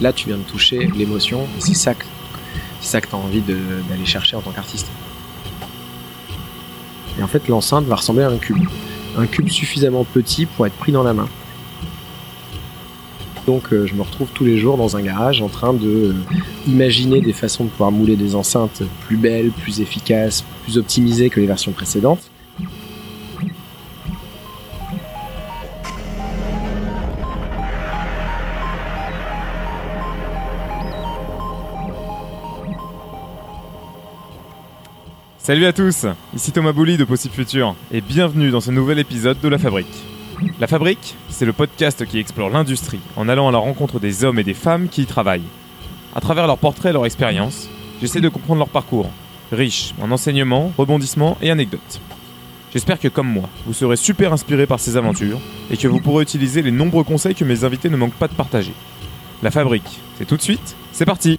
là tu viens de toucher l'émotion, c'est ça que, c'est ça que tu as envie d'aller chercher en tant qu'artiste. Et en fait, l'enceinte va ressembler à un cube. Un cube suffisamment petit pour être pris dans la main. Donc euh, je me retrouve tous les jours dans un garage en train de euh, imaginer des façons de pouvoir mouler des enceintes plus belles, plus efficaces, plus optimisées que les versions précédentes. Salut à tous, ici Thomas Bouli de Possible Future et bienvenue dans ce nouvel épisode de La Fabrique. La Fabrique, c'est le podcast qui explore l'industrie en allant à la rencontre des hommes et des femmes qui y travaillent. À travers leurs portraits et leurs expériences, j'essaie de comprendre leur parcours, riche en enseignements, rebondissements et anecdotes. J'espère que comme moi, vous serez super inspiré par ces aventures et que vous pourrez utiliser les nombreux conseils que mes invités ne manquent pas de partager. La Fabrique, c'est tout de suite, c'est parti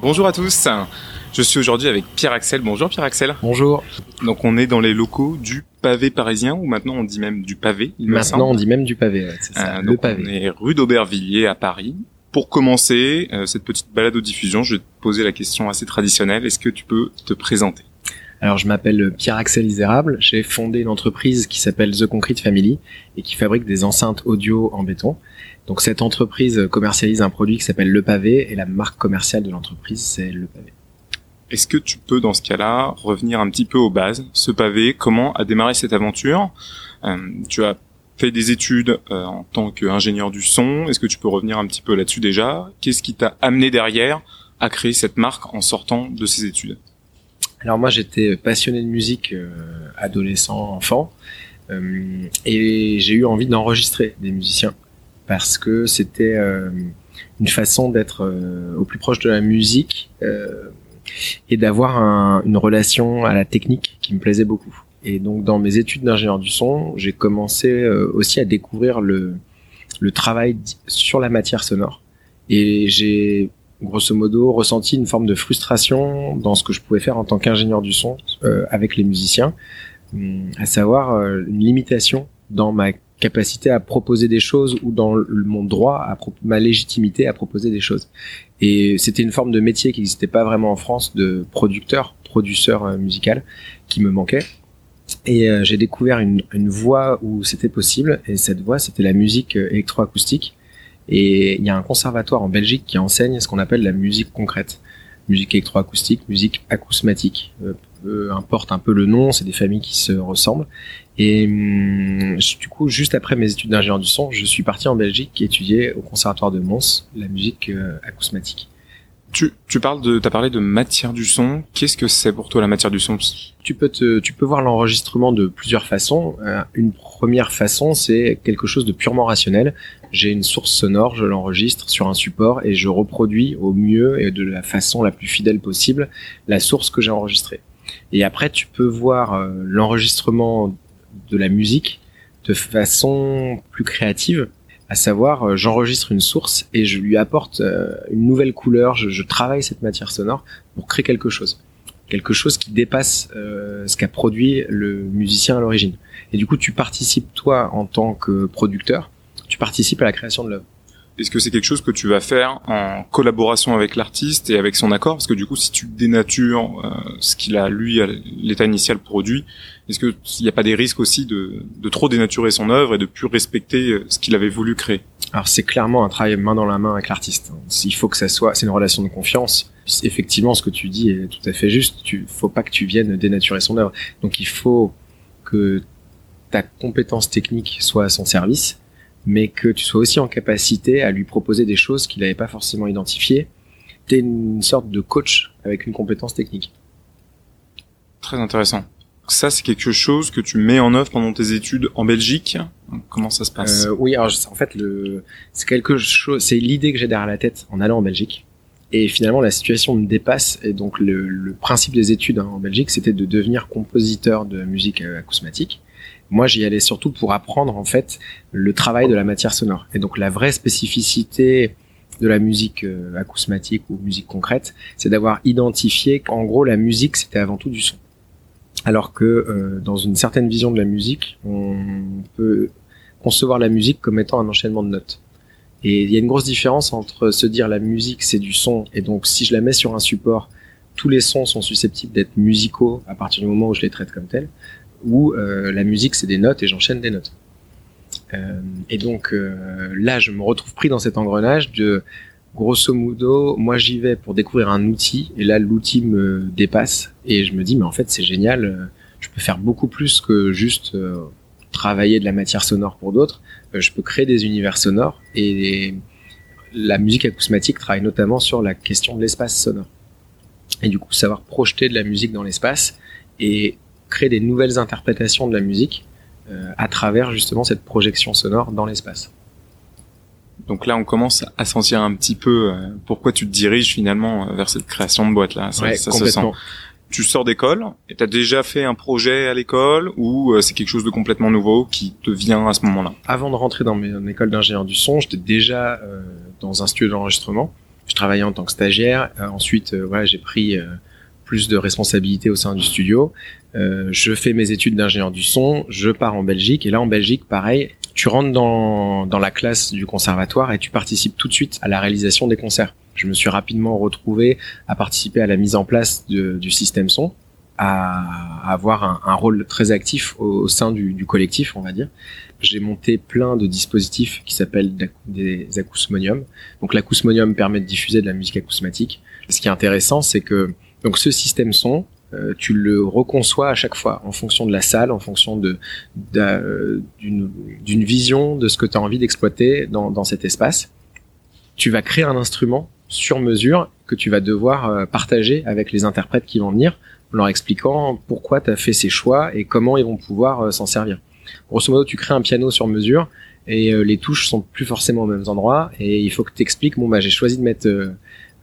Bonjour à tous. Je suis aujourd'hui avec Pierre Axel. Bonjour Pierre Axel. Bonjour. Donc on est dans les locaux du pavé parisien ou maintenant on dit même du pavé. maintenant on dit même du pavé. c'est ça, euh, le pavé. On est rue d'Aubervilliers à Paris. Pour commencer euh, cette petite balade aux diffusion, je vais te poser la question assez traditionnelle. Est-ce que tu peux te présenter? Alors je m'appelle Pierre-Axel Isérable, j'ai fondé une entreprise qui s'appelle The Concrete Family et qui fabrique des enceintes audio en béton. Donc cette entreprise commercialise un produit qui s'appelle Le Pavé et la marque commerciale de l'entreprise c'est Le Pavé. Est-ce que tu peux dans ce cas-là revenir un petit peu aux bases? Ce pavé, comment a démarré cette aventure? Euh, Tu as fait des études euh, en tant qu'ingénieur du son. Est-ce que tu peux revenir un petit peu là-dessus déjà? Qu'est-ce qui t'a amené derrière à créer cette marque en sortant de ces études? Alors moi j'étais passionné de musique euh, adolescent, enfant, et j'ai eu envie d'enregistrer des musiciens parce que c'était euh, une façon d'être euh, au plus proche de la musique euh, et d'avoir un, une relation à la technique qui me plaisait beaucoup. Et donc dans mes études d'ingénieur du son, j'ai commencé aussi à découvrir le, le travail sur la matière sonore. Et j'ai grosso modo ressenti une forme de frustration dans ce que je pouvais faire en tant qu'ingénieur du son avec les musiciens, hum, à savoir une limitation dans ma capacité à proposer des choses ou dans mon droit, à ma légitimité à proposer des choses. Et c'était une forme de métier qui n'existait pas vraiment en France de producteur, producteur euh, musical, qui me manquait. Et euh, j'ai découvert une, une voie où c'était possible, et cette voie, c'était la musique euh, électroacoustique. Et il y a un conservatoire en Belgique qui enseigne ce qu'on appelle la musique concrète. Musique électroacoustique, musique acousmatique. peu importe un peu le nom, c'est des familles qui se ressemblent. Et hum, du coup, juste après mes études d'ingénieur du son, je suis parti en Belgique étudier au conservatoire de Mons la musique euh, acousmatique. Tu, tu parles de, t'as parlé de matière du son. Qu'est-ce que c'est pour toi la matière du son? Tu peux te, tu peux voir l'enregistrement de plusieurs façons. Euh, une première façon, c'est quelque chose de purement rationnel. J'ai une source sonore, je l'enregistre sur un support et je reproduis au mieux et de la façon la plus fidèle possible la source que j'ai enregistrée. Et après, tu peux voir euh, l'enregistrement de la musique de façon plus créative, à savoir euh, j'enregistre une source et je lui apporte euh, une nouvelle couleur, je, travaille cette matière sonore pour créer quelque chose, quelque chose qui dépasse euh, ce qu'a produit le musicien à l'origine. Et du coup, tu participes toi en tant que producteur, tu participes à la création de l'œuvre. Est-ce que c'est quelque chose que tu vas faire en collaboration avec l'artiste et avec son accord? Parce que du coup, si tu dénatures euh, ce qu'il a lui l'état initial produit, est-ce qu'il n'y a pas des risques aussi de, de, trop dénaturer son œuvre et de plus respecter euh, ce qu'il avait voulu créer? Alors c'est clairement un travail main dans la main avec l'artiste. Il faut que ça soit, c'est une relation de confiance. Effectivement, ce que tu dis est tout à fait juste. Tu faut pas que tu viennes dénaturer son œuvre. Donc il faut que ta compétence technique soit à son service mais que tu sois aussi en capacité à lui proposer des choses qu'il n'avait pas forcément identifiées. Tu es une sorte de coach avec une compétence technique. Très intéressant. Ça, c'est quelque chose que tu mets en œuvre pendant tes études en Belgique. Comment ça se passe? Euh, Oui, alors en fait, le, c'est quelque chose, c'est l'idée que j'ai derrière la tête en allant en Belgique. Et finalement, la situation me dépasse. Et donc, le, le principe des études hein, en Belgique, c'était de devenir compositeur de musique euh, acousmatique. Moi, j'y allais surtout pour apprendre en fait le travail de la matière sonore. Et donc la vraie spécificité de la musique euh, acousmatique ou musique concrète, c'est d'avoir identifié qu'en gros la musique c'était avant tout du son. Alors que euh, dans une certaine vision de la musique, on peut concevoir la musique comme étant un enchaînement de notes. Et il y a une grosse différence entre se dire la musique c'est du son et donc si je la mets sur un support, tous les sons sont susceptibles d'être musicaux à partir du moment où je les traite comme tels, ou euh, la musique c'est des notes et j'enchaîne des notes. Euh, et donc euh, là, je me retrouve pris dans cet engrenage de grosso modo, moi j'y vais pour découvrir un outil, et là l'outil me dépasse, et je me dis mais en fait c'est génial, je peux faire beaucoup plus que juste travailler de la matière sonore pour d'autres, je peux créer des univers sonores, et la musique acousmatique travaille notamment sur la question de l'espace sonore. Et du coup, savoir projeter de la musique dans l'espace et créer des nouvelles interprétations de la musique euh, à travers justement cette projection sonore dans l'espace. Donc là, on commence à sentir un petit peu euh, pourquoi tu te diriges finalement euh, vers cette création de boîte là. Ça, ça se sent. Tu sors d'école et t'as déjà fait un projet à l'école ou c'est quelque chose de complètement nouveau qui te vient à ce moment-là? Avant de rentrer dans mon école d'ingénieur du son, j'étais déjà dans un studio d'enregistrement. Je travaillais en tant que stagiaire. ensuite, voilà, j'ai pris plus de responsabilités au sein du studio. Euh, je fais mes études d'ingénieur du son, je pars en Belgique et là en Belgique, pareil, tu rentres dans, dans la classe du conservatoire et tu participes tout de suite à la réalisation des concerts. Je me suis rapidement retrouvé à participer à la mise en place du système son, à, avoir un, un, rôle très actif au, sein du, du, collectif, on va dire. J'ai monté plein de dispositifs qui s'appellent des acousmoniums. Donc l'acousmonium permet de diffuser de la musique acousmatique. Ce qui est intéressant, c'est que donc ce système son, euh, tu le reconçois à chaque fois en fonction de la salle, en fonction de d'une vision de ce que tu as envie d'exploiter dans, dans cet espace. Tu vas créer un instrument sur mesure que tu vas devoir euh, partager avec les interprètes qui vont venir, en leur expliquant pourquoi tu as fait ces choix et comment ils vont pouvoir euh, s'en servir. Grosso modo, tu crées un piano sur mesure et les touches sont plus forcément aux mêmes endroits et il faut que tu expliques, bon bah j'ai choisi de mettre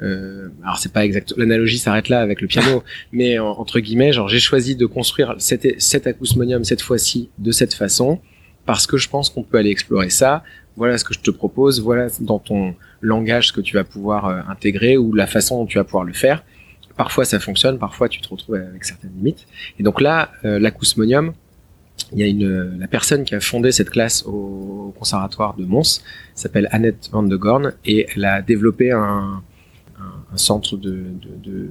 euh, alors c'est pas exact, l'analogie s'arrête là avec le piano, mais entre guillemets, genre j'ai choisi de construire cet, cet acousmonium cette fois-ci de cette façon parce que je pense qu'on peut aller explorer ça. Voilà ce que je te propose, voilà dans ton langage ce que tu vas pouvoir euh, intégrer ou la façon dont tu vas pouvoir le faire. Parfois ça fonctionne, parfois tu te retrouves avec certaines limites. Et donc là, euh, l'acousmonium, il y a une la personne qui a fondé cette classe au, conservatoire de Mons s'appelle Annette Van de Gorn et elle a développé un un, centre de,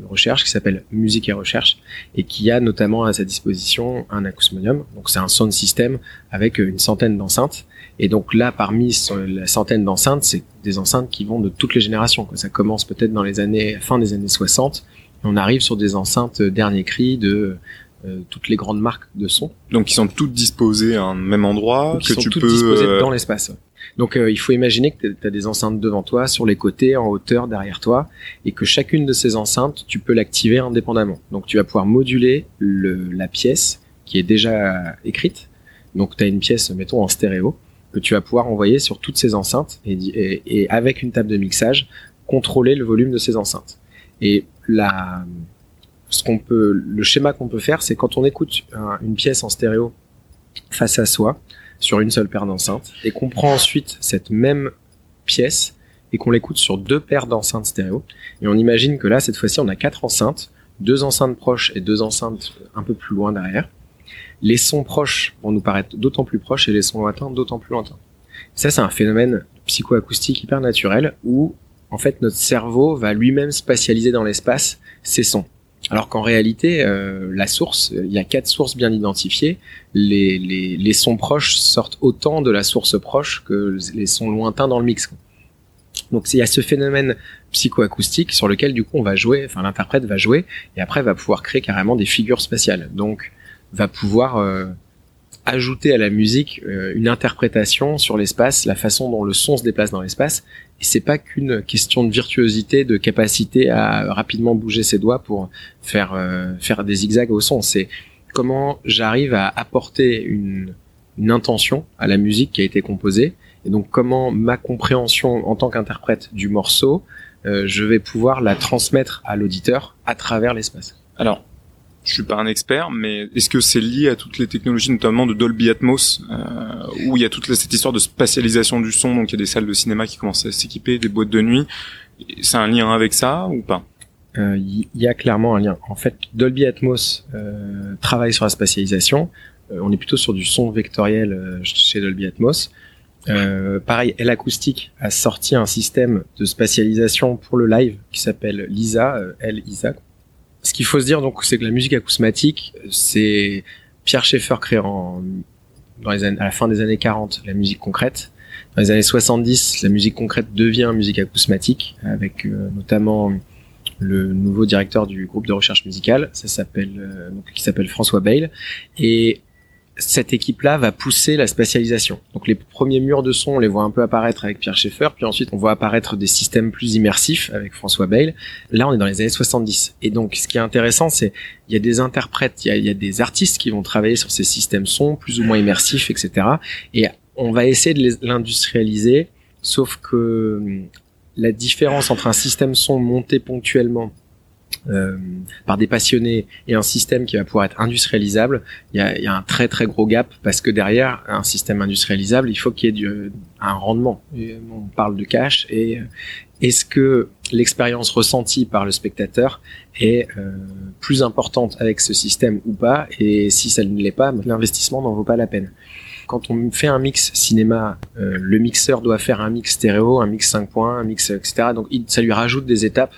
recherche qui s'appelle Musique et Recherche et qui a notamment à sa disposition un acousmonium. Donc c'est un sound system avec une centaine d'enceintes. Et donc là, parmi la centaine d'enceintes, c'est des enceintes qui vont de toutes les générations. Ça commence peut-être dans les années fin des années 60 et on arrive sur des enceintes dernier cri de euh, toutes les grandes marques de son. Donc ils sont toutes disposées à un même endroit que tu peux disposées euh, dans l'espace. Donc euh, il faut imaginer que tu as des enceintes devant toi, sur les côtés, en hauteur, derrière toi, et que chacune de ces enceintes, tu peux l'activer indépendamment. Donc tu vas pouvoir moduler le, la pièce qui est déjà écrite. Donc tu as une pièce, mettons, en stéréo, que tu vas pouvoir envoyer sur toutes ces enceintes, et, et, avec une table de mixage, contrôler le volume de ces enceintes. Et ce qu'on peut, le schéma qu'on peut faire, c'est quand on écoute une pièce en stéréo face à soi, sur une seule paire d'enceintes et qu'on prend ensuite cette même pièce et qu'on l'écoute sur deux paires d'enceintes stéréo. Et on imagine que là, cette fois-ci, on a quatre enceintes, deux enceintes proches et deux enceintes un peu plus loin derrière. Les sons proches vont nous paraître d'autant plus proches et les sons lointains d'autant plus lointains. Ça, c'est un phénomène psychoacoustique hyper naturel où, en fait, notre cerveau va lui-même spatialiser dans l'espace ces sons. Alors qu'en réalité, euh, la source, il y a quatre sources bien identifiées. Les, les, les, sons proches sortent autant de la source proche que les sons lointains dans le mix. Donc il y a ce phénomène psychoacoustique sur lequel du coup on va jouer, enfin l'interprète va jouer et après va pouvoir créer carrément des figures spatiales. Donc va pouvoir euh, ajouter à la musique euh, une interprétation sur l'espace, la façon dont le son se déplace dans l'espace. Et c'est pas qu'une question de virtuosité, de capacité à rapidement bouger ses doigts pour faire euh, faire des zigzags au son. C'est comment j'arrive à apporter une, une intention à la musique qui a été composée. Et donc comment ma compréhension en tant qu'interprète du morceau, euh, je vais pouvoir la transmettre à l'auditeur à travers l'espace. Alors je suis pas un expert, mais est-ce que c'est lié à toutes les technologies, notamment de Dolby Atmos, euh, où il y a toute cette histoire de spatialisation du son, donc il y a des salles de cinéma qui commencent à s'équiper, des boîtes de nuit. C'est un lien avec ça ou pas? Il euh, y a clairement un lien. En fait, Dolby Atmos euh, travaille sur la spatialisation. Euh, on est plutôt sur du son vectoriel chez Dolby Atmos. Pareil, L Acoustic a sorti un système de spatialisation pour le live qui s'appelle LISA, L ISA, ce qu'il faut se dire donc, c'est que la musique acousmatique, c'est Pierre Schaeffer créé en, dans les années, à la fin des années 40 la musique concrète. Dans les années 70, la musique concrète devient musique acousmatique, avec euh, notamment le nouveau directeur du groupe de recherche musicale, ça s'appelle euh, donc, qui s'appelle François Bale. Et cette équipe-là va pousser la spatialisation. Donc les premiers murs de son, on les voit un peu apparaître avec Pierre Schaeffer, puis ensuite on voit apparaître des systèmes plus immersifs avec François Bale. Là, on est dans les années 70. Et donc ce qui est intéressant, c'est il y a des interprètes, il y a, des artistes qui vont travailler sur ces systèmes son plus ou moins immersifs, etc. Et on va essayer de l'industrialiser, sauf que hum, la différence entre un système son monté ponctuellement euh, par des passionnés et un système qui va pouvoir être industrialisable, il y a, y a, un très très gros gap parce que derrière un système industrialisable, il faut qu'il y ait du, un rendement. on parle de cash et euh, est-ce que l'expérience ressentie par le spectateur est euh, plus importante avec ce système ou pas? Et si ça ne l'est pas, l'investissement n'en vaut pas la peine. Quand on fait un mix cinéma, euh, le mixeur doit faire un mix stéréo, un mix 5 points, un mix etc. Donc ça lui rajoute des étapes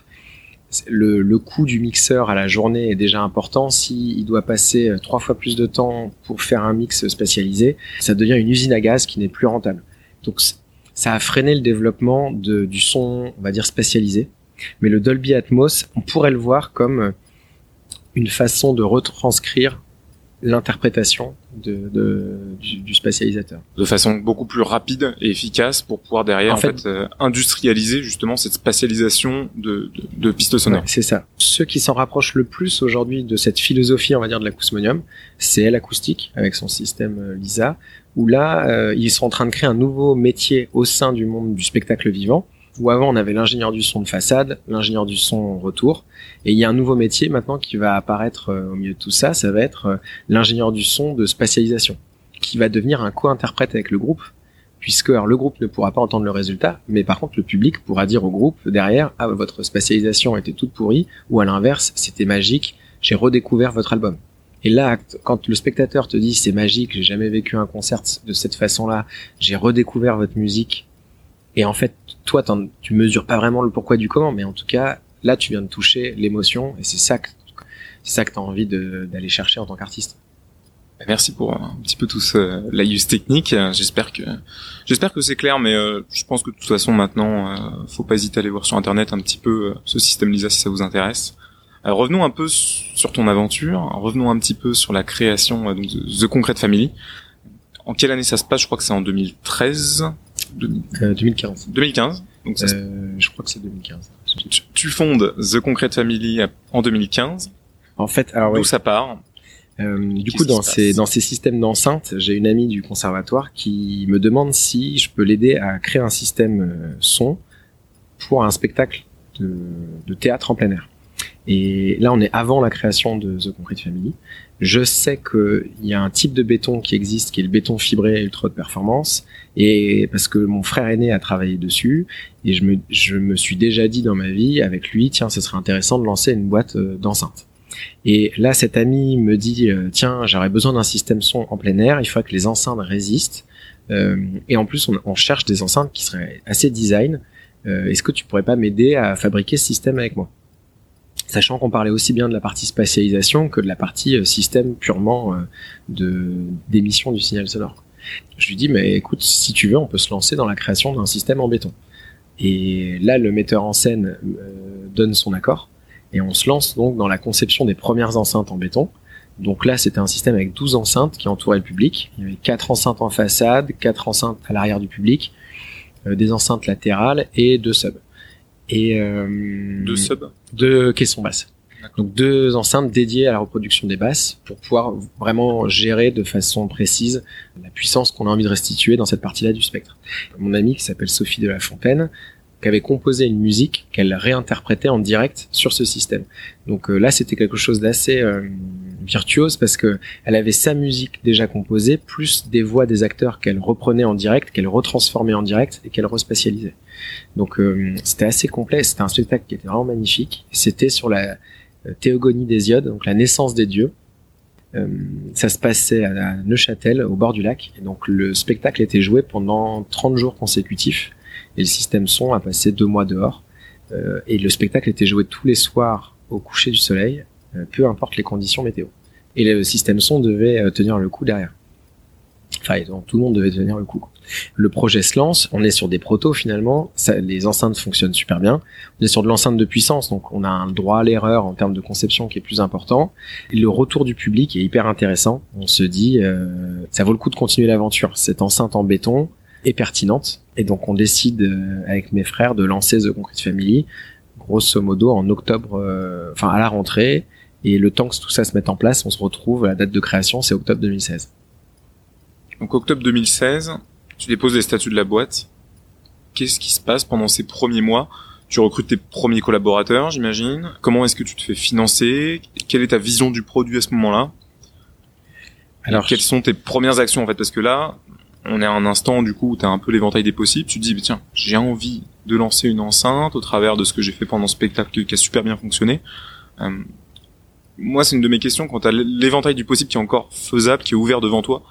le, coût du mixeur à la journée est déjà important. S'il doit passer euh, trois fois plus de temps pour faire un mix spécialisé, ça devient une usine à gaz qui n'est plus rentable. Donc ça a freiné le développement de, du son, on va dire spécialisé. Mais le Dolby Atmos, on pourrait le voir comme euh, une façon de retranscrire l'interprétation de, de du, du, spatialisateur. De façon beaucoup plus rapide et efficace pour pouvoir derrière en, fait, euh, industrialiser justement cette spatialisation de, de, de pistes sonores. c'est ça. Ceux qui s'en rapprochent le plus aujourd'hui de cette philosophie, on va dire, de l'acousmonium, c'est l'acoustique avec son système euh, LISA, où là, euh, ils sont en train de créer un nouveau métier au sein du monde du spectacle vivant où avant on avait l'ingénieur du son de façade, l'ingénieur du son retour, et il y a un nouveau métier maintenant qui va apparaître euh, au milieu de tout ça, ça va être euh, l'ingénieur du son de spatialisation, qui va devenir un co-interprète avec le groupe, puisque alors, le groupe ne pourra pas entendre le résultat, mais par contre le public pourra dire au groupe derrière, ah votre spatialisation était toute pourrie, ou à l'inverse, c'était magique, j'ai redécouvert votre album. Et là, quand le spectateur te dit c'est magique, j'ai jamais vécu un concert de cette façon-là, j'ai redécouvert votre musique, et en fait, toi, tu mesures pas vraiment le pourquoi du comment, mais en tout cas, là, tu viens de toucher l'émotion, et c'est ça que c'est ça que t'as envie d'aller chercher en tant qu'artiste. Merci pour un petit peu tout ce use technique. J'espère que j'espère que c'est clair, mais euh, je pense que de toute façon maintenant, euh, faut pas hésiter à aller voir sur internet un petit peu euh, ce système Lisa si ça vous intéresse. revenons un peu sur ton aventure. Revenons un petit peu sur la création donc, de The Concrete Family. En quelle année ça se passe? Je crois que c'est en 2013. 2015. 2015. Donc ça euh, je crois que c'est 2015. Tu, fondes The Concrete Family en 2015. En fait, alors d'où ça part euh, du coup, dans ces, dans ces systèmes d'enceinte, j'ai une amie du conservatoire qui me demande si je peux l'aider à créer un système euh, son pour un spectacle de, de théâtre en plein air. Et là, on est avant la création de The Concrete Family. Je sais qu'il y a un type de béton qui existe, qui est le béton fibré ultra de performance, et parce que mon frère aîné a travaillé dessus, et je me, je me suis déjà dit dans ma vie avec lui, tiens, ce serait intéressant de lancer une boîte euh, d'enceinte. Et là, cet ami me dit, euh, tiens, j'aurais besoin d'un système son en plein air, il faut que les enceintes résistent, euh, et en plus, on, on, cherche des enceintes qui seraient assez design. Est-ce que tu pourrais pas m'aider à fabriquer ce système avec moi? Sachant qu'on parlait aussi bien de la partie spatialisation que de la partie euh, système purement euh, de d'émission du signal sonore. Je lui dis mais écoute si tu veux on peut se lancer dans la création d'un système en béton. Et là le metteur en scène euh, donne son accord et on se lance donc dans la conception des premières enceintes en béton. Donc là c'était un système avec 12 enceintes qui entouraient le public. Il y avait quatre enceintes en façade, quatre enceintes à l'arrière du public, des enceintes latérales et deux subs et euh, deux subs, deux caissons basses. Donc deux enceintes dédiées à la reproduction des basses pour pouvoir vraiment gérer de façon précise la puissance qu'on a envie de restituer dans cette partie-là du spectre. Mon amie qui s'appelle Sophie de la Fontaine qui avait composé une musique qu'elle réinterprétait en direct sur ce système. Donc euh, là, c'était quelque chose d'assez euh, virtuose parce que elle avait sa musique déjà composée, plus des voix des acteurs qu'elle reprenait en direct, qu'elle retransformait en direct et qu'elle respatialisait. Donc euh, c'était assez complet, c'était un spectacle qui était vraiment magnifique. C'était sur la théogonie des iodes, donc la naissance des dieux. ça se passait à Neuchâtel, au bord du lac, et donc le spectacle était joué pendant 30 jours consécutifs et le système son a passé deux mois dehors. Euh, et le spectacle était joué tous les soirs au coucher du soleil, euh, peu importe les conditions météo. Et le système son devait euh, tenir le coup derrière. Enfin, tout le monde devait tenir le coup. Le projet se lance, on est sur des protos finalement, ça, les enceintes fonctionnent super bien. On est sur de l'enceinte de puissance, donc on a un droit à l'erreur en termes de conception qui est plus important. Et le retour du public est hyper intéressant. On se dit, euh, ça vaut le coup de continuer l'aventure. Cette enceinte en béton, est pertinente. Et donc on décide euh, avec mes frères de lancer The Concrete Family, grosso modo en octobre, euh, enfin à la rentrée. Et le temps que tout ça se mette en place, on se retrouve, la date de création, c'est octobre 2016. Donc octobre 2016, tu déposes les statuts de la boîte. Qu'est-ce qui se passe pendant ces premiers mois? Tu recrutes tes premiers collaborateurs, j'imagine. Comment est-ce que tu te fais financer? Quelle est ta vision du produit à ce moment-là? Alors, quelles sont tes premières actions en fait? Parce que là, on est à un instant du coup où tu as un peu l'éventail des possibles, tu te dis tiens, j'ai envie de lancer une enceinte au travers de ce que j'ai fait pendant ce spectacle qui a super bien fonctionné. Euh, moi, c'est une de mes questions quand tu as l'éventail du possible qui est encore faisable, qui est ouvert devant toi.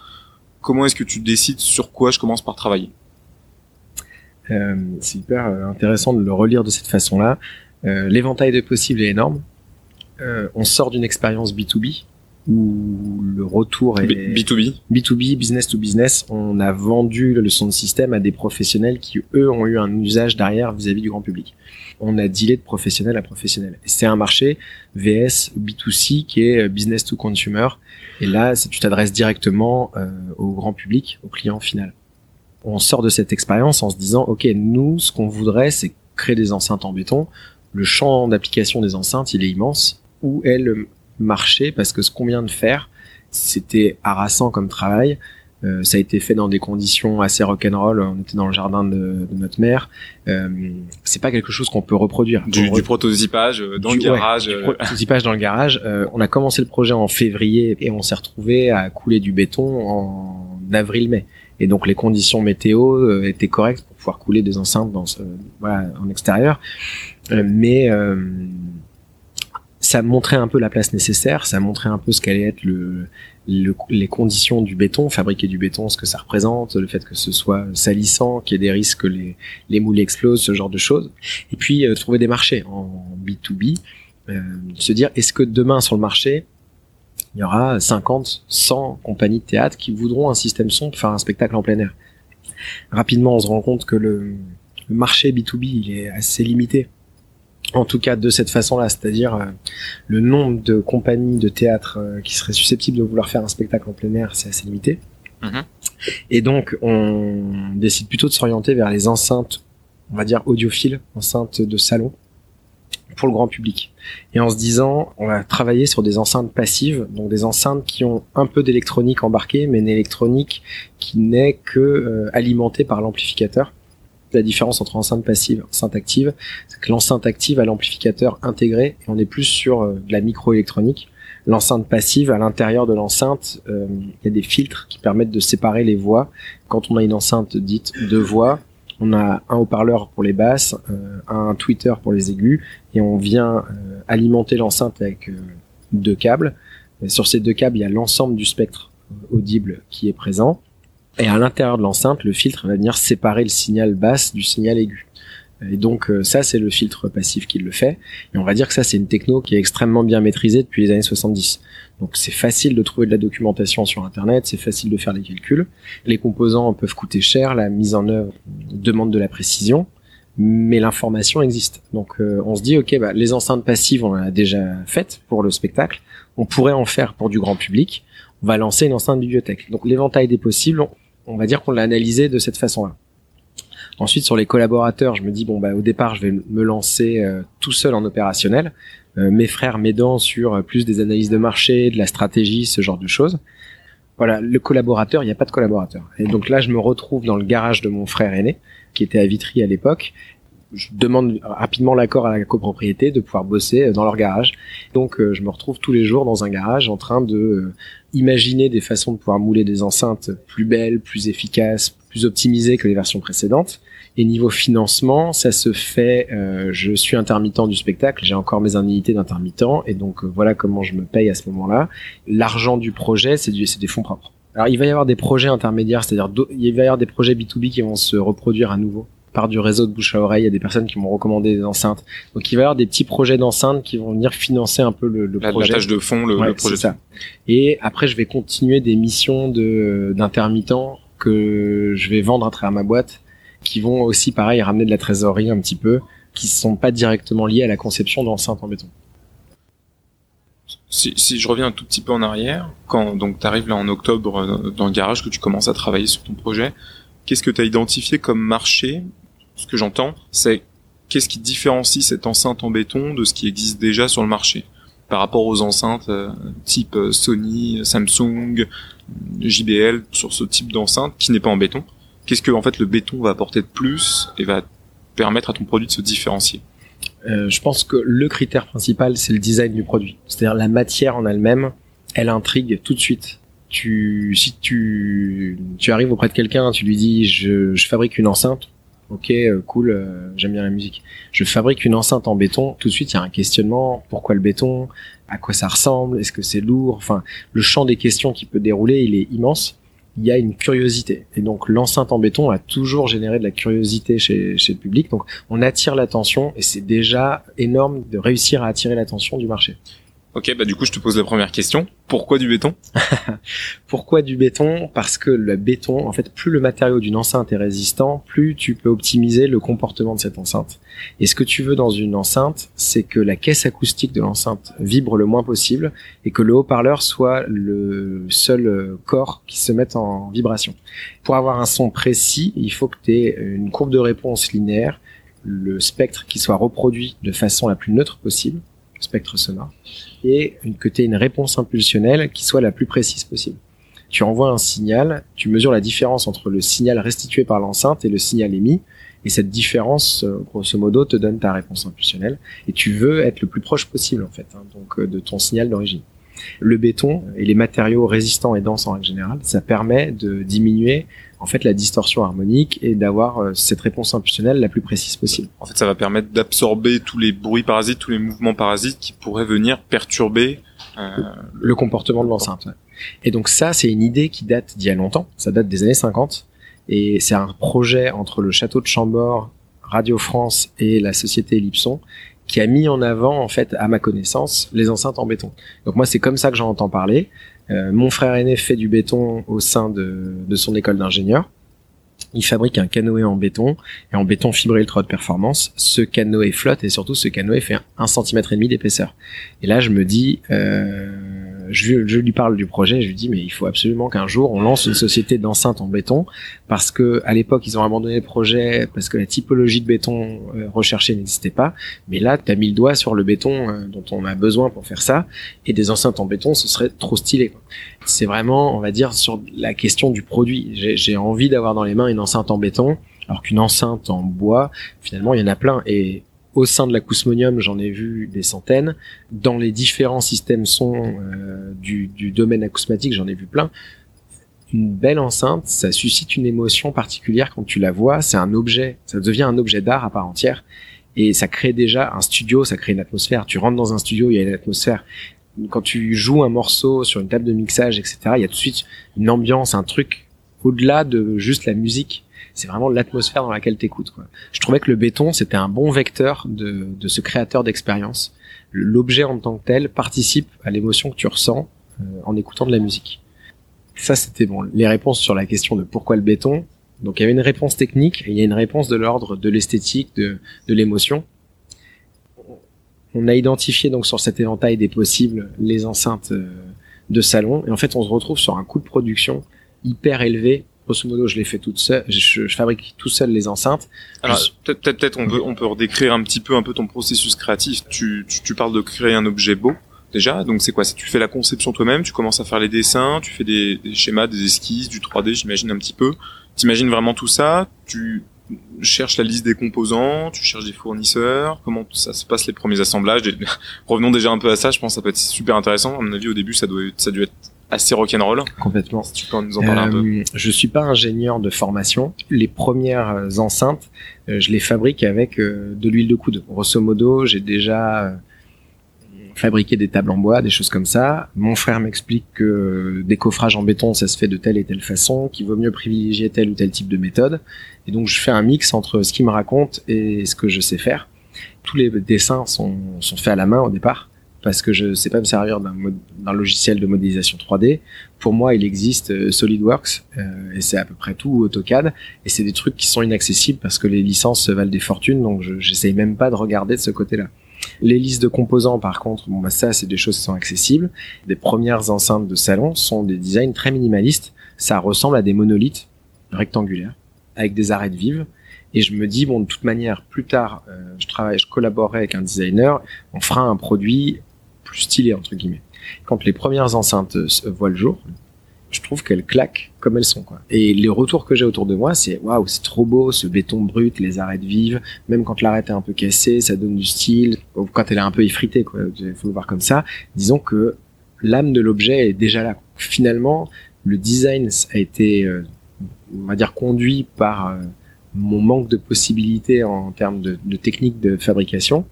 Comment est-ce que tu décides sur quoi je commence par travailler? Euh, C'est hyper euh, intéressant de le relire de cette façon-là. l'éventail des possibles est énorme. on sort d'une expérience B2B où le retour est B2B B2B, business to business. On a vendu le son de système à des professionnels qui, eux, ont eu un usage derrière vis-à-vis du grand public. On a dealé de professionnel à professionnel. C'est un marché VS B2C qui est business to consumer. Et là, tu t'adresses directement euh, au grand public, au client final. On sort de cette expérience en se disant, OK, nous, ce qu'on voudrait, c'est créer des enceintes en béton. Le champ d'application des enceintes, il est immense. Où est le marché parce que ce qu'on vient de faire, c'était harassant comme travail. Euh, ça a été fait dans des conditions assez rock'n'roll. On était dans le jardin de, de notre mère. Euh, c'est pas quelque chose qu'on peut reproduire. Du, du prototypage euh, dans le garage. du prototypage dans le garage. on a commencé le projet en février et on s'est retrouvé à couler du béton en avril-mai. Et donc les conditions météo euh, étaient correctes pour pouvoir couler des enceintes dans ce, voilà, en extérieur. mais ça montrait un peu la place nécessaire, ça montrait un peu ce qu'allait être le, les conditions du béton, fabriquer du béton, ce que ça représente, le fait que ce soit salissant, qu'il y ait des risques que les, les moules explosent, ce genre de choses. Et puis euh, trouver des marchés en B2B, euh, se dire est-ce que demain sur le marché, il y aura 50, 100 compagnies de théâtre qui voudront un système son pour faire un spectacle en plein air? Rapidement, on se rend compte que le, le marché B2B, il est assez limité en tout cas de cette façon-là, c'est-à-dire euh, le nombre de compagnies de théâtre euh, qui seraient susceptibles de vouloir faire un spectacle en plein air, c'est assez limité. Mhm. Et donc on décide plutôt de s'orienter vers les enceintes, on va dire audiophiles, enceintes de salon, pour le grand public. Et en se disant, on va travailler sur des enceintes passives, donc des enceintes qui ont un peu d'électronique embarquée, mais une électronique qui n'est que euh, alimentée par l'amplificateur la différence entre enceinte passive et enceinte active, c'est que l'enceinte active a l'amplificateur intégré et on est plus sur euh, de la microélectronique. L'enceinte passive, à l'intérieur de l'enceinte, euh, il y a des filtres qui permettent de séparer les voix. Quand on a une enceinte dite de voix, on a un haut-parleur pour les basses, euh, un tweeter pour les aigus, et on vient alimenter l'enceinte avec deux câbles. Sur ces deux câbles, il y a l'ensemble du spectre audible qui est présent. Et à l'intérieur de l'enceinte, le filtre va venir séparer le signal basse du signal aigu. Et donc euh, ça, c'est le filtre passif qui le fait. Et on va dire que ça, c'est une techno qui est extrêmement bien maîtrisée depuis les années 70. Donc c'est facile de trouver de la documentation sur Internet, c'est facile de faire les calculs. Les composants peuvent coûter cher, la mise en œuvre demande de la précision, mais l'information existe. Donc euh, on se dit, ok, bah, les enceintes passives, on a déjà faites pour le spectacle. On pourrait en faire pour du grand public. On va lancer une enceinte bibliothèque. Donc l'éventail des possibles, on va dire qu'on l'a analysé de cette façon-là. Ensuite, sur les collaborateurs, je me dis bon bah au départ, je vais me lancer euh, tout seul en opérationnel, euh, mes frères m'aidant sur euh, plus des analyses de marché, de la stratégie, ce genre de choses. Voilà, le collaborateur, il n'y a pas de collaborateur. Et donc là, je me retrouve dans le garage de mon frère aîné, qui était à Vitry à l'époque. Je demande rapidement l'accord à la copropriété de pouvoir bosser dans leur garage. Donc je me retrouve tous les jours dans un garage en train de imaginer des façons de pouvoir mouler des enceintes plus belles, plus efficaces, plus optimisées que les versions précédentes. Et niveau financement, ça se fait. Euh, je suis intermittent du spectacle, j'ai encore mes indemnités d'intermittent, et donc euh, voilà comment je me paye à ce moment-là. L'argent du projet, c'est des fonds propres. Alors il va y avoir des projets intermédiaires, c'est-à-dire il va y avoir des projets B2B qui vont se reproduire à nouveau par du réseau de bouche à oreille. Il y a des personnes qui m'ont recommandé des enceintes. Donc il va y avoir des petits projets d'enceintes qui vont venir financer un peu le, le la, projet. La tâche de fond, le, le projet. Ça. Et après je vais continuer des missions de d'intermittents que je vais vendre à travers ma boîte qui vont aussi, pareil, ramener de la trésorerie un petit peu, qui sont pas directement liés à la conception d'enceintes en béton. Si, si, je reviens un tout petit peu en arrière, quand donc tu arrives là en octobre euh, dans le garage, que tu commences à travailler sur ton projet, qu'est-ce que tu as identifié comme marché Ce que j'entends, c'est qu'est-ce qui différencie cette enceinte en béton de ce qui existe déjà sur le marché par rapport aux enceintes euh, type euh, Sony, Samsung, JBL, sur ce type d'enceinte qui n'est pas en béton? Qu'est-ce que en fait le béton va apporter de plus et va permettre à ton produit de se différencier? Euh, Je pense que le critère principal, c'est le design du produit. C'est-à-dire la matière en elle-même, elle intrigue tout de suite. Tu, si tu, tu arrives auprès de quelqu'un, tu lui dis je, je fabrique une enceinte. Ok, euh, cool, euh, j'aime bien la musique. Je fabrique une enceinte en béton. Tout de suite, il y a un questionnement. Pourquoi le béton? À quoi ça ressemble? Est-ce que c'est lourd? Enfin, le champ des questions qui peut dérouler, il est immense il y a une curiosité. Et donc l'enceinte en béton a toujours généré de la curiosité chez, chez le public. Donc on attire l'attention et c'est déjà énorme de réussir à attirer l'attention du marché. Ok, bah du coup je te pose la première question. Pourquoi du béton? Pourquoi du béton? Parce que le béton, en fait, plus le matériau d'une enceinte est résistant, plus tu peux optimiser le comportement de cette enceinte. Et ce que tu veux dans une enceinte, c'est que la caisse acoustique de l'enceinte vibre le moins possible et que le haut-parleur soit le seul corps qui se mette en vibration. Pour avoir un son précis, il faut que tu aies une courbe de réponse linéaire, le spectre qui soit reproduit de façon la plus neutre possible spectre sonore, et que tu une réponse impulsionnelle qui soit la plus précise possible. Tu envoies un signal, tu mesures la différence entre le signal restitué par l'enceinte et le signal émis, et cette différence, euh, grosso modo, te donne ta réponse impulsionnelle, et tu veux être le plus proche possible, en fait, hein, donc euh, de ton signal d'origine. Le béton et les matériaux résistants et denses en règle générale, ça permet de diminuer en fait la distorsion harmonique et d'avoir euh, cette réponse impulsionnelle la plus précise possible. En fait, ça va permettre d'absorber tous les bruits parasites, tous les mouvements parasites qui pourraient venir perturber euh, le comportement de l'enceinte. Et donc ça, c'est une idée qui date d'il y a longtemps. Ça date des années 50 et c'est un projet entre le château de Chambord, Radio France et la société Ellipson qui a mis en avant, en fait, à ma connaissance, les enceintes en béton. Donc moi, c'est comme ça que j'en entends parler. Euh, mon frère aîné fait du béton au sein de, son école d'ingénieur. Il fabrique un canoë en béton et en béton fibré ultra de performance. Ce canoë flotte et surtout ce canoë fait un centimètre et demi d'épaisseur. Et là, je me dis, euh, je, je, lui parle du projet, je lui dis mais il faut absolument qu'un jour on lance une société d'enceinte en béton parce que à l'époque ils ont abandonné le projet parce que la typologie de béton euh, recherchée n'existait pas. Mais là, tu as mis le doigt sur le béton euh, dont on a besoin pour faire ça et des enceintes en béton, ce serait trop stylé. C'est vraiment, on va dire, sur la question du produit. J'ai envie d'avoir dans les mains une enceinte en béton alors qu'une enceinte en bois, finalement, il y en a plein et au sein de l'acousmonium, j'en ai vu des centaines. Dans les différents systèmes son euh, du, du, domaine acousmatique, j'en ai vu plein. Une belle enceinte, ça suscite une émotion particulière quand tu la vois. C'est un objet, ça devient un objet d'art à part entière. Et ça crée déjà un studio, ça crée une atmosphère. Tu rentres dans un studio, il y a une atmosphère. Quand tu joues un morceau sur une table de mixage, etc., il y a tout de suite une ambiance, un truc au-delà de juste la musique c'est vraiment l'atmosphère dans laquelle t'écoutes. Quoi. Je trouvais que le béton, c'était un bon vecteur de, de ce créateur d'expérience. L'objet en tant que tel participe à l'émotion que tu ressens euh, en écoutant de la musique. Ça, c'était bon. Les réponses sur la question de pourquoi le béton. Donc, il y avait une réponse technique et il y a une réponse de l'ordre de l'esthétique, de, de l'émotion. On a identifié donc sur cet éventail des possibles les enceintes euh, de salon et en fait, on se retrouve sur un coût de production hyper élevé grosso modo, je les fais toute seule, je, je, fabrique tout seul les enceintes. Alors, peut-être, peut-être, on peut, on peut redécrire un petit peu, un peu ton processus créatif. Tu, tu, tu parles de créer un objet beau, déjà. Donc, c'est quoi? C'est tu fais la conception toi-même, tu commences à faire les dessins, tu fais des, des schémas, des esquisses, du 3D, j'imagine un petit peu. T'imagines vraiment tout ça, tu cherches la liste des composants, tu cherches des fournisseurs, comment ça se passe les premiers assemblages? Revenons déjà un peu à ça, je pense que ça peut être super intéressant. À mon avis, au début, ça doit, ça doit être assez rock'n'roll. Complètement. Si tu peux nous en parler un peu. Euh, je suis pas ingénieur de formation. Les premières enceintes, euh, je les fabrique avec euh, de l'huile de coude. Grosso modo, j'ai déjà fabriqué des tables en bois, des choses comme ça. Mon frère m'explique que des coffrages en béton, ça se fait de telle et telle façon, qu'il vaut mieux privilégier tel ou tel type de méthode. Et donc je fais un mix entre ce qu'il me raconte et ce que je sais faire. Tous les dessins sont, sont faits à la main au départ parce que je sais pas me servir d'un logiciel de modélisation 3D. Pour moi, il existe euh, SolidWorks euh, et c'est à peu près tout AutoCAD et c'est des trucs qui sont inaccessibles parce que les licences valent des fortunes donc j'essaye même pas de regarder de ce côté-là. Les listes de composants, par contre, bon, bah, ça, c'est des choses qui sont accessibles. Des premières enceintes de salon sont des designs très minimalistes. Ça ressemble à des monolithes rectangulaires avec des arêtes vives. Et je me dis, bon, de toute manière, plus tard, euh, je travaille, je collaborerai avec un designer, on fera un produit plus stylé, entre guillemets. Quand les premières enceintes euh, voient le jour, je trouve qu'elles claquent comme elles sont quoi. Et les retours que j'ai autour de moi, c'est waouh, c'est trop beau, ce béton brut, les arêtes vives, même quand l'arête est un peu cassée, ça donne du style. Quand elle est un peu effritée, quoi, faut le voir comme ça. Disons que l'âme de l'objet est déjà là. Finalement, le design a été, euh, on va dire, conduit par euh, mon manque de possibilités en termes de, de technique de fabrication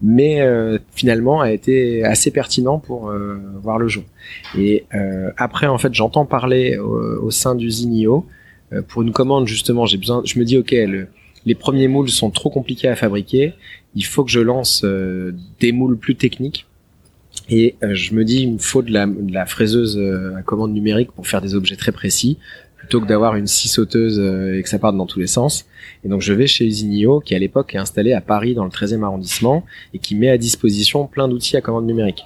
mais euh, finalement a été assez pertinent pour euh, voir le jour. Et euh, après, en fait, j'entends parler au, sein du Zinio pour une commande justement. J'ai besoin, je me dis ok, les premiers moules sont trop compliqués à fabriquer. Il faut que je lance des moules plus techniques. Et je me dis, il me faut de la fraiseuse à commande numérique pour faire des objets très précis plutôt que d'avoir une scie sauteuse euh, et que ça parte dans tous les sens. Et donc je vais chez Usinio, qui à l'époque est installé à Paris dans le 13e arrondissement et qui met à disposition plein d'outils à commande numérique.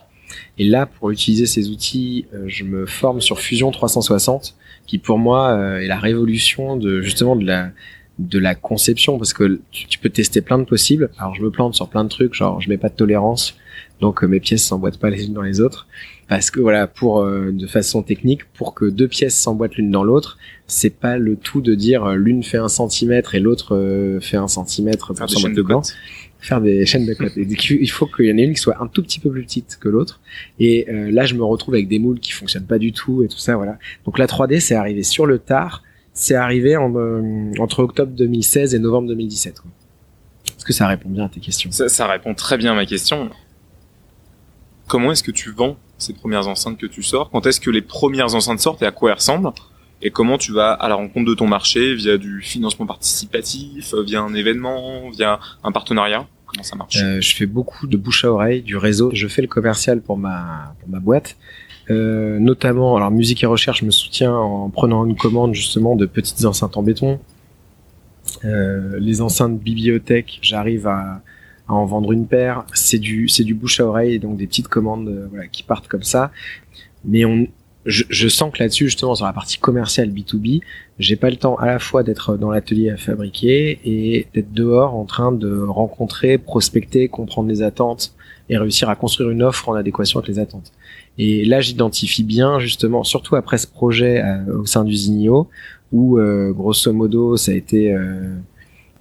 Et là, pour utiliser ces outils, euh, je me forme sur Fusion 360, qui pour moi euh, est la révolution de justement de la de la conception parce que tu, peux tester plein de possibles. Alors je me plante sur plein de trucs, genre je mets pas de tolérance, donc mes pièces s'emboîtent pas les unes dans les autres parce que voilà pour euh, de façon technique pour que deux pièces s'emboîtent l'une dans l'autre c'est pas le tout de dire euh, l'une fait un centimètre et l'autre euh, fait un centimètre pour s'emboîter dedans faire des chaînes de côte il faut qu'il y en ait une qui soit un tout petit peu plus petite que l'autre. Et là je me retrouve avec des moules qui fonctionnent pas du tout et tout ça voilà. Donc la 3D c'est arrivé sur le tard. C'est arrivé en, entre octobre 2016 et novembre 2017 est-ce que ça répond bien à tes questions? Ça, ça répond très bien à ma question. Comment est-ce que tu vends ces premières enceintes que tu sors Quand est-ce que les premières enceintes sortent et à quoi elles ressemblent Et comment tu vas à la rencontre de ton marché via du financement participatif, via un événement, via un partenariat? Comment ça marche? Euh, Je fais beaucoup de bouche à oreille, du réseau. Je fais le commercial pour ma, boîte. Euh, notamment, alors musique et recherche me soutient en prenant une commande justement de petites enceintes en béton. Euh, les enceintes bibliothèque, j'arrive à, à en vendre une paire. C'est du, c'est du bouche à oreille, donc des petites commandes euh, voilà, qui partent comme ça. Mais on, je, je sens que là-dessus, justement, sur la partie commerciale B2B, j'ai pas le temps à la fois d'être dans l'atelier à fabriquer et d'être dehors en train de rencontrer, prospecter, comprendre les attentes et réussir à construire une offre en adéquation avec les attentes. Et là, j'identifie bien, justement, surtout après ce projet euh, au sein du Zinio, où, euh, grosso modo, ça a été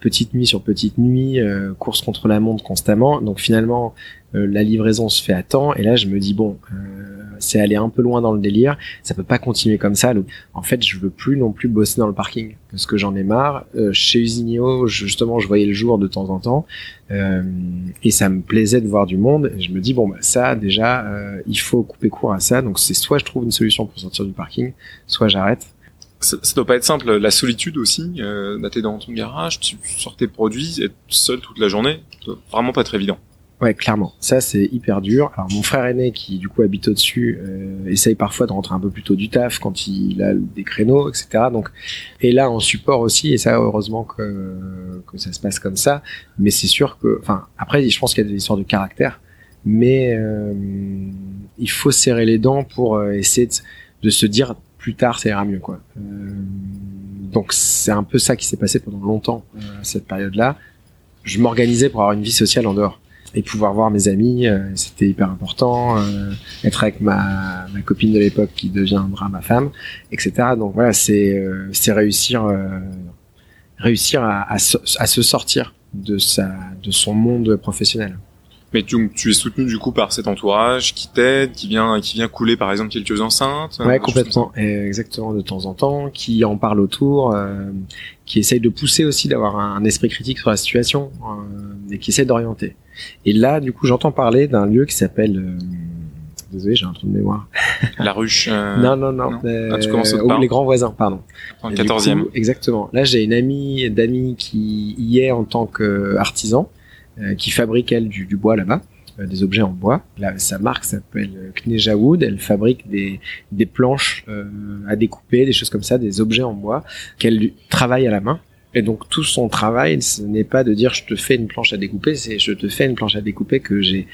petite nuit sur petite nuit, euh, course contre la montre constamment. Donc finalement, euh, la livraison se fait à temps. Et là, je me dis bon, euh, c'est aller un peu loin dans le délire. Ça peut pas continuer comme ça. en fait, je veux plus non plus bosser dans le parking parce que j'en ai marre. chez Usinio, justement, je voyais le jour de temps en temps et ça me plaisait de voir du monde. Et je me dis bon, bah, ça déjà, il faut couper court à ça. Donc c'est soit je trouve une solution pour sortir du parking, soit j'arrête ça, ça, doit pas être simple. La solitude aussi, euh, bah, t'es dans ton garage, tu sors tes produits, être seul toute la journée, vraiment pas très évident. Ouais, clairement. Ça, c'est hyper dur. Alors, mon frère aîné, qui du coup habite au-dessus, euh, essaye parfois de rentrer un peu plus tôt du taf quand il a des créneaux, etc. Donc, et là, en support aussi, et ça, heureusement que, que ça se passe comme ça. Mais c'est sûr que, enfin, après, je pense qu'il y a des histoires de caractère, mais euh, il faut serrer les dents pour euh, essayer de, de se dire plus tard ça ira mieux quoi. Euh, donc c'est un peu ça qui s'est passé pendant longtemps euh, cette période-là. Je m'organisais pour avoir une vie sociale en dehors et pouvoir voir mes amis, euh, c'était hyper important. être avec ma, copine de l'époque qui deviendra ma femme, etc. Donc voilà, c'est c'est réussir réussir à, à, se sortir de sa de son monde professionnel. Mais tu, tu es soutenu du coup par cet entourage qui t'aide, qui vient, qui vient couler par exemple quelques enceintes. Ouais, complètement, exactement de temps en temps, qui en parle autour, euh, qui essaye de pousser aussi d'avoir un, esprit critique sur la situation euh, et qui essaie d'orienter. Et là, du coup, j'entends parler d'un lieu qui s'appelle euh, Désolé, j'ai un trou de mémoire. La ruche. Euh... Non, non, non. Euh, ah, tu commences les grands voisins, pardon. En 14e. exactement. Là, j'ai une amie d'amis qui y est en tant qu'artisan euh, qui fabrique elle du, du bois là-bas euh, des objets en bois. Là, sa marque s'appelle Kneja Wood. Elle fabrique des, des planches euh, à découper, des choses comme ça, des objets en bois qu'elle travaille à la main. Et donc tout son travail, ce n'est pas de dire je te fais une planche à découper, c'est je te fais une planche à découper que j'ai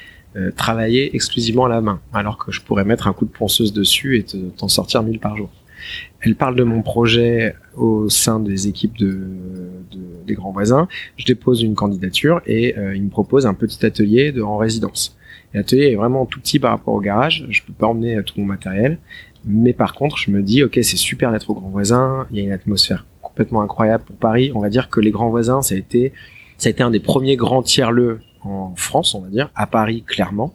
travaillé exclusivement à la main, alors que je pourrais mettre un coup de ponceuse dessus et t'en sortir mille par jour. Elle parle de mon projet au sein des équipes de, des grands voisins. Je dépose une candidature et euh, il me propose un petit atelier de, en résidence. L'atelier est vraiment tout petit par rapport au garage. Je peux pas emmener euh, tout mon matériel. Mais par contre, je me dis, ok, c'est super d'être au grand voisin. Il y a une atmosphère complètement incroyable pour Paris. On va dire que les grands voisins, ça a été, ça a été un des premiers grands tiers-lieux en France, on va dire, à Paris, clairement.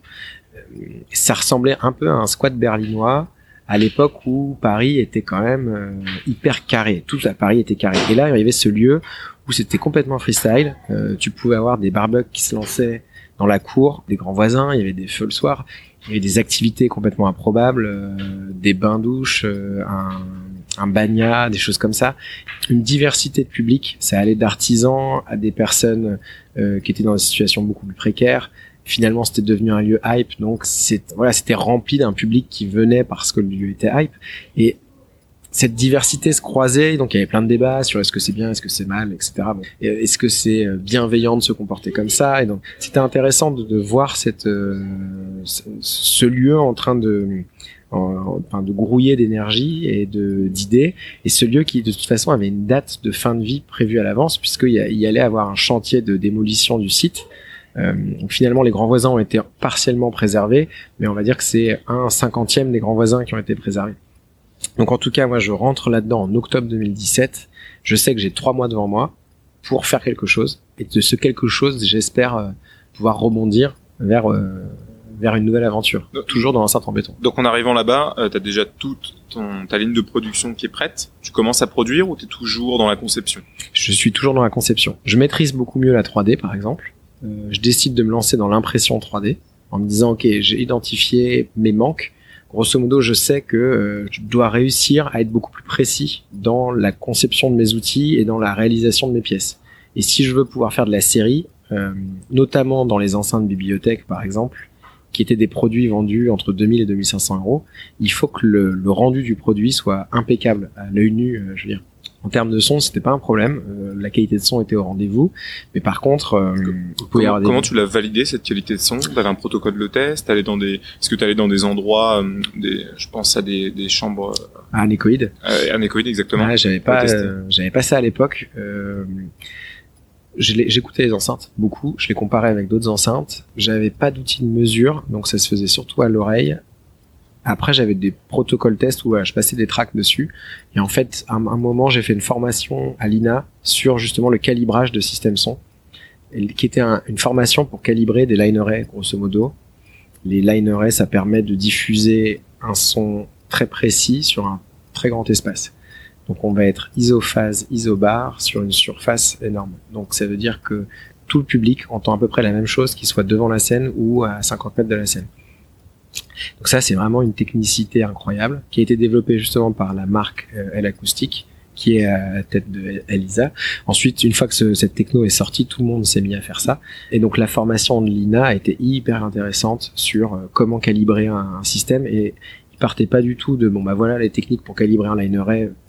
Euh, ça ressemblait un peu à un squat berlinois à l'époque où Paris était quand même euh, hyper carré. Tout à Paris était carré. Et là, il y avait ce lieu où c'était complètement freestyle. Euh, tu pouvais avoir des barbecues qui se lançaient dans la cour, des grands voisins, il y avait des feux le soir, il y avait des activités complètement improbables, euh, des bains-douches, un, un bagnat, des choses comme ça. Une diversité de public, ça allait d'artisans à des personnes qui étaient dans des situations beaucoup plus précaires, finalement c'était devenu un lieu hype donc c'est voilà c'était rempli d'un public qui venait parce que le lieu était hype. Et cette diversité se croisait, donc il y avait plein de débats sur est-ce que c'est bien, est-ce que c'est mal, etc. Est-ce que c'est euh, bienveillant de se comporter comme ça? Et donc c'était intéressant de, voir cette euh, ce lieu en train de enfin, de grouiller d'énergie et d'idées. Et ce lieu qui de toute façon avait une date de fin de vie prévue à l'avance puisqu'il y, allait avoir un chantier de démolition du site euh, finalement, les grands voisins ont été partiellement préservés, mais on va dire que c'est un cinquantième des grands voisins qui ont été préservés. Donc en tout cas, moi, je rentre là-dedans en octobre 2017. Je sais que j'ai trois mois devant moi pour faire quelque chose. Et de ce quelque chose, j'espère euh, pouvoir rebondir vers euh, vers une nouvelle aventure, toujours dans l'enceinte en béton. Donc en arrivant là-bas, euh, tu as déjà toute ton, ta ligne de production qui est prête. Tu commences à produire ou tu es toujours dans la conception? Je suis toujours dans la conception. Je maîtrise beaucoup mieux la 3D, par exemple. Euh, je décide de me lancer dans l'impression 3D en me disant ok j'ai identifié mes manques. Grosso modo je sais que euh, je dois réussir à être beaucoup plus précis dans la conception de mes outils et dans la réalisation de mes pièces. Et si je veux pouvoir faire de la série euh, notamment dans les enceintes bibliothèques par exemple qui étaient des produits vendus entre 2000 et 2500 euros il faut que le, le rendu du produit soit impeccable à l'œil nu je veux dire en termes de son, c'était pas un problème. Euh, la qualité de son était au rendez-vous. Mais par contre, euh, comment, comment tu l'as validé cette qualité de son? T'avais un protocole de test? T'allais dans des, est-ce que t'allais dans des endroits, euh, des, je pense à des, des chambres. À anéchoïde. Euh, anéchoïde, exactement. Ah, j'avais pas, j'avais pas ça à l'époque. J'écoutais les enceintes beaucoup, je les comparais avec d'autres enceintes. J'avais pas d'outil de mesure, donc ça se faisait surtout à l'oreille. Après, j'avais des protocoles tests où je passais des tracks dessus. Et en fait, à un, moment, j'ai fait une formation à l'INA sur justement le calibrage de système son, qui était une formation pour calibrer des linerets, grosso modo. Les linerets, ça permet de diffuser un son très précis sur un très grand espace. Donc on va être isophase, isobar sur une surface énorme. Donc ça veut dire que tout le public entend à peu près la même chose, qu'il soit devant la scène ou à 50 mètres de la scène. Donc ça, c'est vraiment une technicité incroyable qui a été développée justement par la marque euh, L Acoustique qui est à la tête de Elisa. Ensuite, une fois que cette techno est sortie, tout le monde s'est mis à faire ça. Et donc la formation de l'INA a été hyper intéressante sur euh, comment calibrer un, système et il partait pas du tout de bon bah voilà les techniques pour calibrer un liner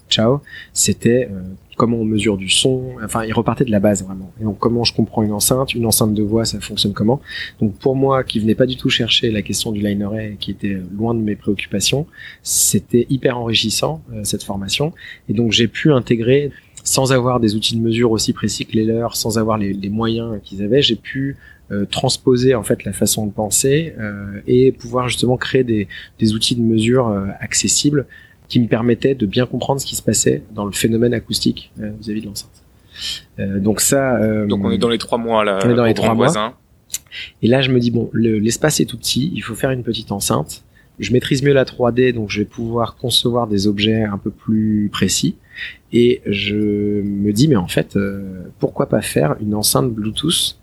ciao. C'était euh, comment on mesure du son. Enfin, il repartait de la base vraiment. Et donc, comment je comprends une enceinte, une enceinte de voix, ça fonctionne comment? Donc, pour moi, qui venais pas du tout chercher la question du liner qui était loin de mes préoccupations, c'était hyper enrichissant euh, cette formation. Et donc, j'ai pu intégrer sans avoir des outils de mesure aussi précis que les leurs, sans avoir les, moyens qu'ils avaient, j'ai pu euh, transposer en fait la façon de penser et pouvoir justement créer des, des outils de mesure accessibles qui me permettait de bien comprendre ce qui se passait dans le phénomène acoustique euh, vis-à-vis de l'enceinte. Euh, donc ça. euh, Donc on est dans les trois mois là. On est dans les trois mois. Voisin. Et là, je me dis bon, le- l'espace est tout petit, il faut faire une petite enceinte. Je maîtrise mieux la 3D, donc je vais pouvoir concevoir des objets un peu plus précis. Et je me dis mais en fait, euh, pourquoi pas faire une enceinte Bluetooth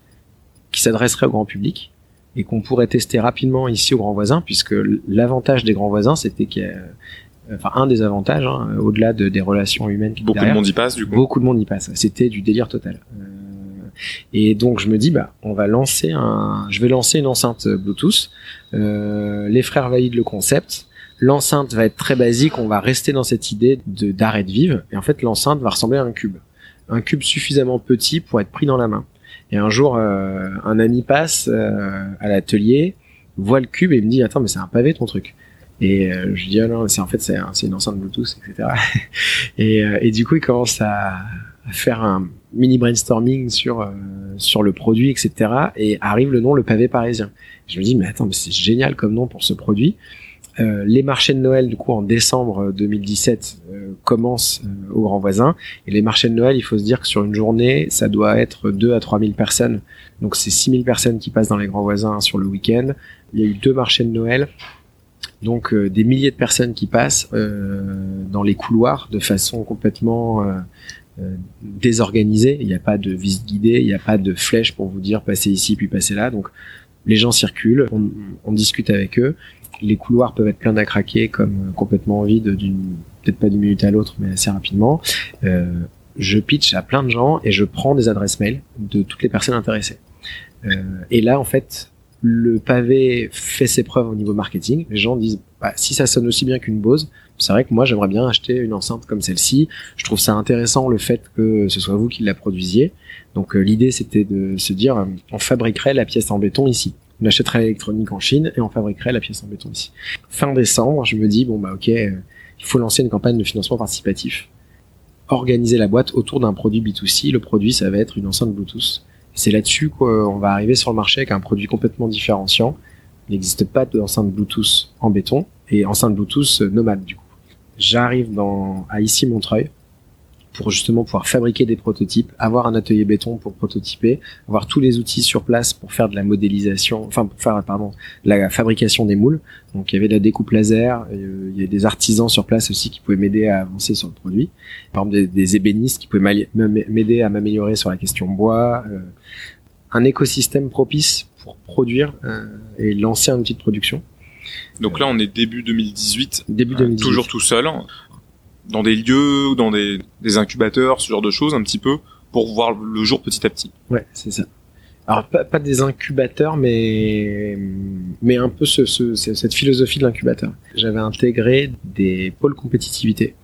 qui s'adresserait au grand public et qu'on pourrait tester rapidement ici au Grand Voisin, puisque l'avantage des Grands Voisins, c'était qu'il y a, enfin un des avantages, hein, au-delà de, des relations humaines, qui Beaucoup de monde y passe du coup. Beaucoup de monde y passe. C'était du délire total. Euh, et donc je me dis bah on va lancer un, je vais lancer une enceinte Bluetooth. Euh, les frères valident le concept. L'enceinte va être très basique. On va rester dans cette idée de d'arrêt de vivre. Et en fait l'enceinte va ressembler à un cube, un cube suffisamment petit pour être pris dans la main. Et un jour euh, un ami passe euh, à l'atelier, voit le cube et me dit attends mais c'est un pavé ton truc. Et euh, je dis ah non c'est en fait c'est c'est une enceinte Bluetooth etc. et, euh, et du coup il commence à, à faire un mini brainstorming sur euh, sur le produit etc. Et arrive le nom le pavé parisien. Je me dis mais attends mais c'est génial comme nom pour ce produit. Euh, les marchés de Noël du coup en décembre 2017 euh, commencent euh, au Grand Voisin et les marchés de Noël il faut se dire que sur une journée ça doit être 2 à 3 000 personnes donc c'est 6 000 personnes qui passent dans les Grands Voisins sur le week-end il y a eu deux marchés de Noël donc euh, des milliers de personnes qui passent euh, dans les couloirs de façon complètement euh, désorganisée. Il n'y a pas de visite guidée, il n'y a pas de flèche pour vous dire passez ici puis passez là. Donc les gens circulent, on, discute avec eux. Les couloirs peuvent être pleins à craquer comme complètement vides d'une peut-être pas d'une minute à l'autre mais assez rapidement. Je pitch à plein de gens et je prends des adresses mail de toutes les personnes intéressées. Et là en fait le pavé fait ses preuves au niveau marketing. Les gens disent, bah, si ça sonne aussi bien qu'une Bose, c'est vrai que moi j'aimerais bien acheter une enceinte comme celle-ci. Je trouve ça intéressant le fait que ce soit vous qui la produisiez. Donc euh, l'idée c'était de se dire, euh, on fabriquerait la pièce en béton ici. On achèterait l'électronique en Chine et on fabriquerait la pièce en béton ici. Fin décembre, je me dis, bon bah ok, euh, il faut lancer une campagne de financement participatif. Organiser la boîte autour d'un produit B2C. Le produit, ça va être une enceinte Bluetooth. C'est là-dessus qu'on va arriver sur le marché avec un produit complètement différenciant. Il n'existe pas d'enceinte Bluetooth en béton et enceinte Bluetooth euh, nomade du coup. J'arrive dans à ici Montreuil pour justement pouvoir fabriquer des prototypes, avoir un atelier béton pour prototyper, avoir tous les outils sur place pour faire de la modélisation, enfin pour faire pardon la fabrication des moules. Donc il y avait de la découpe laser, euh, il y a des artisans sur place aussi qui pouvaient m'aider à avancer sur le produit. Par exemple des, des ébénistes qui pouvaient m'aider à m'améliorer sur la question bois. euh, un écosystème propice pour produire euh, et lancer un outil de production. Donc là on est début 2018. Début euh, 2018. toujours tout seul. Dans des lieux, dans des, des incubateurs, ce genre de choses un petit peu, pour voir le jour petit à petit. Ouais, c'est ça. Alors pas, pas des incubateurs, mais mais un peu ce, ce- ce- cette philosophie de l'incubateur. J'avais intégré des pôles compétitivité.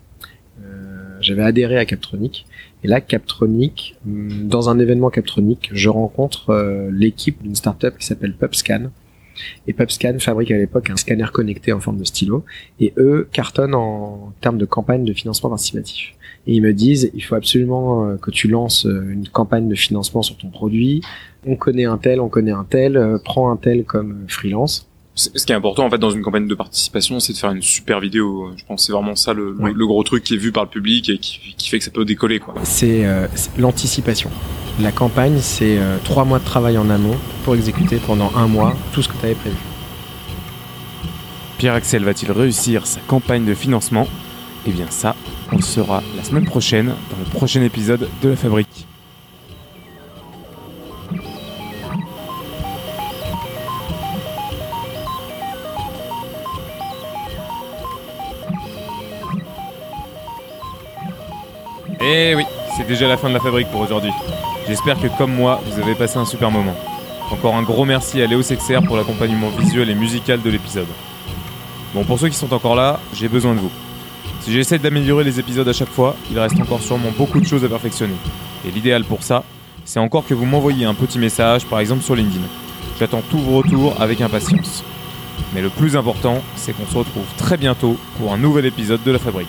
Euh, J'avais adhéré à Captronic. Et là, Captronic, hum, dans un événement Captronic, je rencontre euh, l'équipe d'une startup qui s'appelle PubScan. Et PubScan fabrique à l'époque un scanner connecté en forme de stylo. Et eux cartonnent en termes de campagne de financement participatif. Et ils me disent, il faut absolument euh, que tu lances euh, une campagne de financement sur ton produit. On connaît un tel, on connaît un tel, euh, prends un tel comme freelance. Ce qui est important en fait dans une campagne de participation, c'est de faire une super vidéo. Je pense que c'est vraiment ça le, le- Ouais. le gros truc qui est vu par le public et qui, qui fait que ça peut décoller quoi. C'est euh, l'anticipation. La campagne, c'est euh, trois mois de travail en amont pour exécuter pendant un mois tout ce que tu avais prévu. Pierre Axel va-t-il réussir sa campagne de financement? Eh bien ça, on le saura la semaine prochaine dans le prochain épisode de La Fabrique. Eh oui, c'est déjà la fin de La Fabrique pour aujourd'hui. J'espère que comme moi, vous avez passé un super moment. Encore un gros merci à Léo Sexer pour l'accompagnement visuel et musical de l'épisode. Bon, pour ceux qui sont encore là, j'ai besoin de vous. Si j'essaie d'améliorer les épisodes à chaque fois, il reste encore sûrement beaucoup de choses à perfectionner. Et l'idéal pour ça, c'est encore que vous m'envoyiez un petit message, par exemple sur LinkedIn. J'attends tous vos retours avec impatience. Mais le plus important, c'est qu'on se retrouve très bientôt pour un nouvel épisode de La Fabrique.